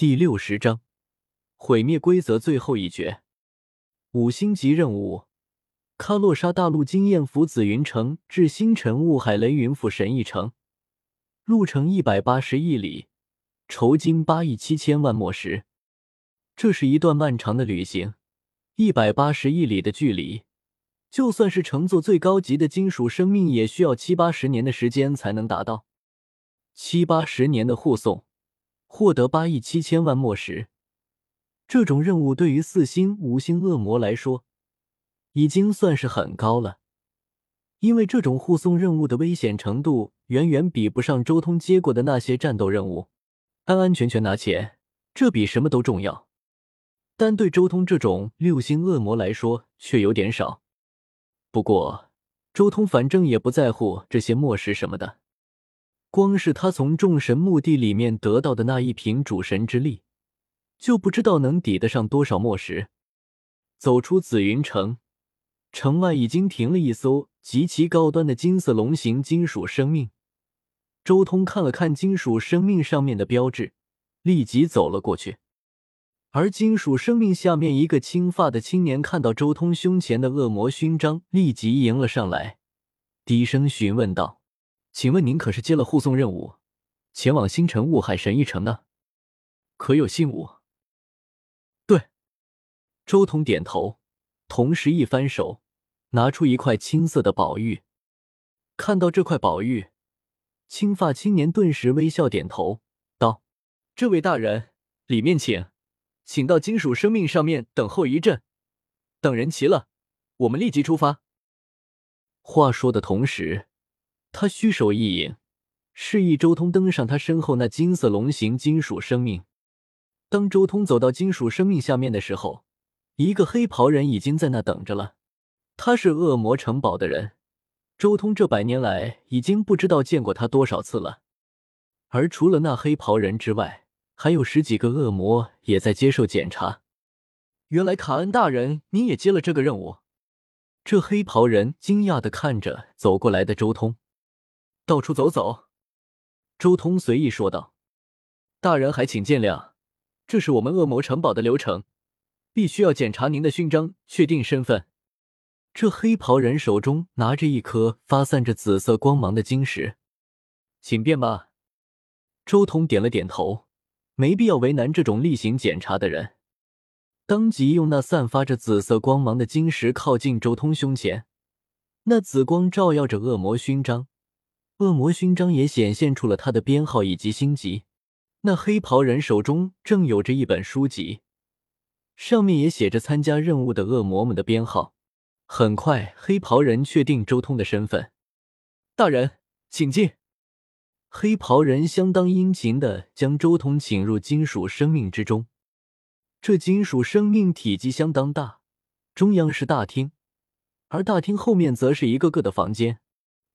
第六十章毁灭规则最后一绝。五星级任务：喀洛沙大陆经验府紫云城至星辰雾海雷云府神翼城，路程一百八十亿里，酬金八亿七千万墨石。这是一段漫长的旅行，一百八十亿里的距离，就算是乘坐最高级的金属生命，也需要七八十年的时间才能达到。七八十年的护送。获得八亿七千万墨石，这种任务对于四星、五星恶魔来说，已经算是很高了。因为这种护送任务的危险程度远远比不上周通接过的那些战斗任务。安安全全拿钱，这比什么都重要。但对周通这种六星恶魔来说，却有点少。不过，周通反正也不在乎这些墨石什么的。光是他从众神墓地里面得到的那一瓶主神之力，就不知道能抵得上多少墨石。走出紫云城，城外已经停了一艘极其高端的金色龙形金属生命。周通看了看金属生命上面的标志，立即走了过去。而金属生命下面一个青发的青年看到周通胸前的恶魔勋章，立即迎了上来，低声询问道。请问您可是接了护送任务，前往星辰雾海神域城呢？可有信物？对，周彤点头，同时一翻手，拿出一块青色的宝玉。看到这块宝玉，青发青年顿时微笑点头，道：“这位大人，里面请，请到金属生命上面等候一阵，等人齐了，我们立即出发。”话说的同时。他虚手一引，示意周通登上他身后那金色龙形金属生命。当周通走到金属生命下面的时候，一个黑袍人已经在那等着了。他是恶魔城堡的人，周通这百年来已经不知道见过他多少次了。而除了那黑袍人之外，还有十几个恶魔也在接受检查。原来卡恩大人，您也接了这个任务？这黑袍人惊讶的看着走过来的周通。到处走走，周通随意说道：“大人还请见谅，这是我们恶魔城堡的流程，必须要检查您的勋章，确定身份。”这黑袍人手中拿着一颗发散着紫色光芒的晶石，请便吧。周通点了点头，没必要为难这种例行检查的人，当即用那散发着紫色光芒的晶石靠近周通胸前，那紫光照耀着恶魔勋章。恶魔勋章也显现出了他的编号以及星级。那黑袍人手中正有着一本书籍，上面也写着参加任务的恶魔们的编号。很快，黑袍人确定周通的身份。大人，请进。黑袍人相当殷勤的将周通请入金属生命之中。这金属生命体积相当大，中央是大厅，而大厅后面则是一个个的房间。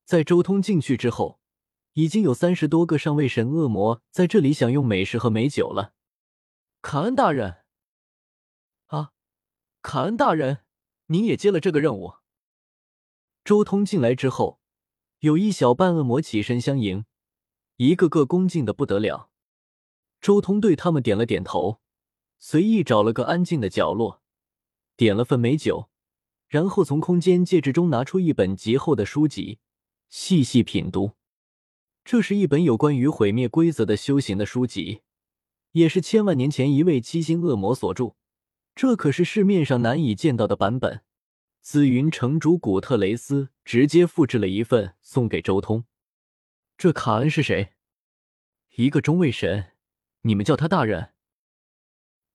在周通进去之后，已经有三十多个上位神恶魔在这里享用美食和美酒了。卡恩大人，啊，卡恩大人，您也接了这个任务。周通进来之后，有一小半恶魔起身相迎，一个个恭敬的不得了。周通对他们点了点头，随意找了个安静的角落，点了份美酒，然后从空间戒指中拿出一本极厚的书籍。细细品读，这是一本有关于毁灭规则的修行的书籍，也是千万年前一位七星恶魔所著。这可是市面上难以见到的版本。紫云城主古特雷斯直接复制了一份送给周通。这卡恩是谁？一个中位神，你们叫他大人。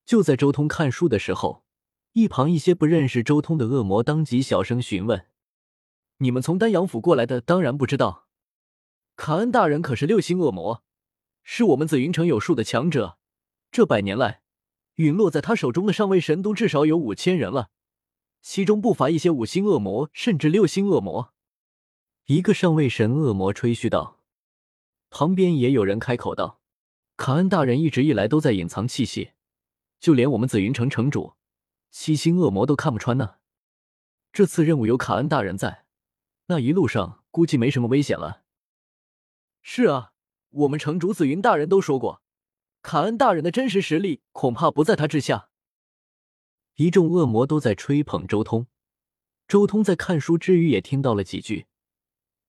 就在周通看书的时候，一旁一些不认识周通的恶魔当即小声询问。你们从丹阳府过来的，当然不知道，卡恩大人可是六星恶魔，是我们紫云城有数的强者。这百年来，陨落在他手中的上位神都至少有五千人了，其中不乏一些五星恶魔，甚至六星恶魔。一个上位神恶魔吹嘘道，旁边也有人开口道：“卡恩大人一直以来都在隐藏气息，就连我们紫云城城主七星恶魔都看不穿呢。这次任务有卡恩大人在。”那一路上估计没什么危险了。是啊，我们城主紫云大人都说过，卡恩大人的真实实力恐怕不在他之下。一众恶魔都在吹捧周通，周通在看书之余也听到了几句。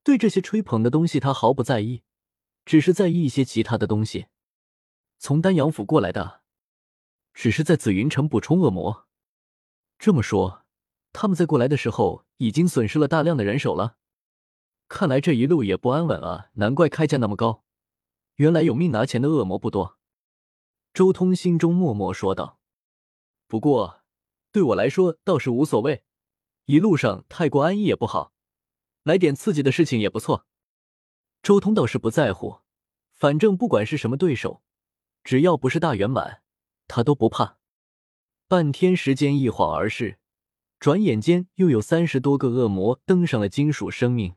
对这些吹捧的东西，他毫不在意，只是在意一些其他的东西。从丹阳府过来的，只是在紫云城补充恶魔。这么说，他们在过来的时候已经损失了大量的人手了。看来这一路也不安稳啊，难怪开价那么高。原来有命拿钱的恶魔不多。周通心中默默说道：“不过。”对我来说倒是无所谓，一路上太过安逸也不好，来点刺激的事情也不错。周通倒是不在乎，反正不管是什么对手，只要不是大圆满，他都不怕。半天时间一晃而逝，转眼间又有三十多个恶魔登上了金属生命，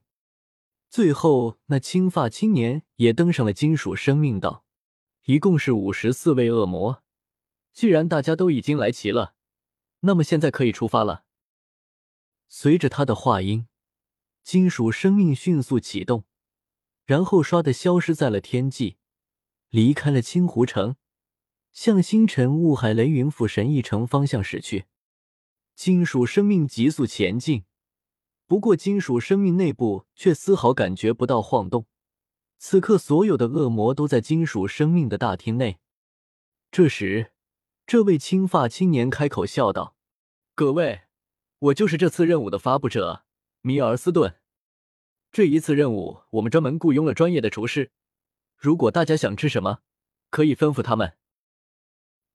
最后那青发青年也登上了金属生命道，一共是五十四位恶魔。既然大家都已经来齐了。那么现在可以出发了。随着他的话音，金属生命迅速启动，然后唰的消失在了天际，离开了青湖城，向星辰雾海雷云府神翼城方向驶去。金属生命急速前进，不过金属生命内部却丝毫感觉不到晃动。此刻，所有的恶魔都在金属生命的大厅内。这时，这位青发青年开口笑道。各位，我就是这次任务的发布者米尔斯顿。这一次任务，我们专门雇佣了专业的厨师。如果大家想吃什么，可以吩咐他们。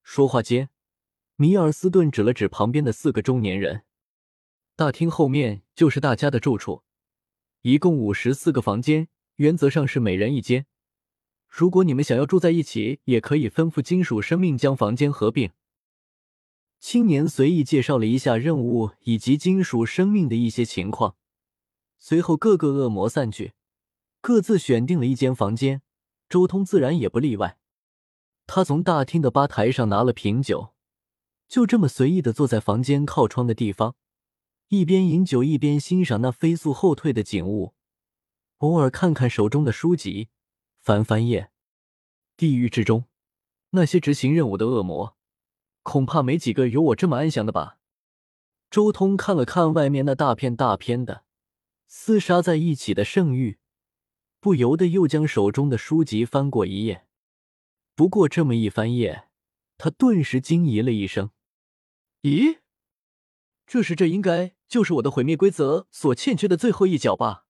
说话间，米尔斯顿指了指旁边的四个中年人。大厅后面就是大家的住处，一共五十四个房间，原则上是每人一间。如果你们想要住在一起，也可以吩咐金属生命将房间合并。青年随意介绍了一下任务以及金属生命的一些情况，随后各个恶魔散去，各自选定了一间房间。周通自然也不例外。他从大厅的吧台上拿了瓶酒，就这么随意的坐在房间靠窗的地方，一边饮酒一边欣赏那飞速后退的景物，偶尔看看手中的书籍，翻翻页。地狱之中，那些执行任务的恶魔。恐怕没几个有我这么安详的吧。周通看了看外面那大片大片的厮杀在一起的圣域，不由得又将手中的书籍翻过一页。不过这么一翻页，他顿时惊疑了一声：“咦，这是这应该就是我的毁灭规则所欠缺的最后一脚吧？”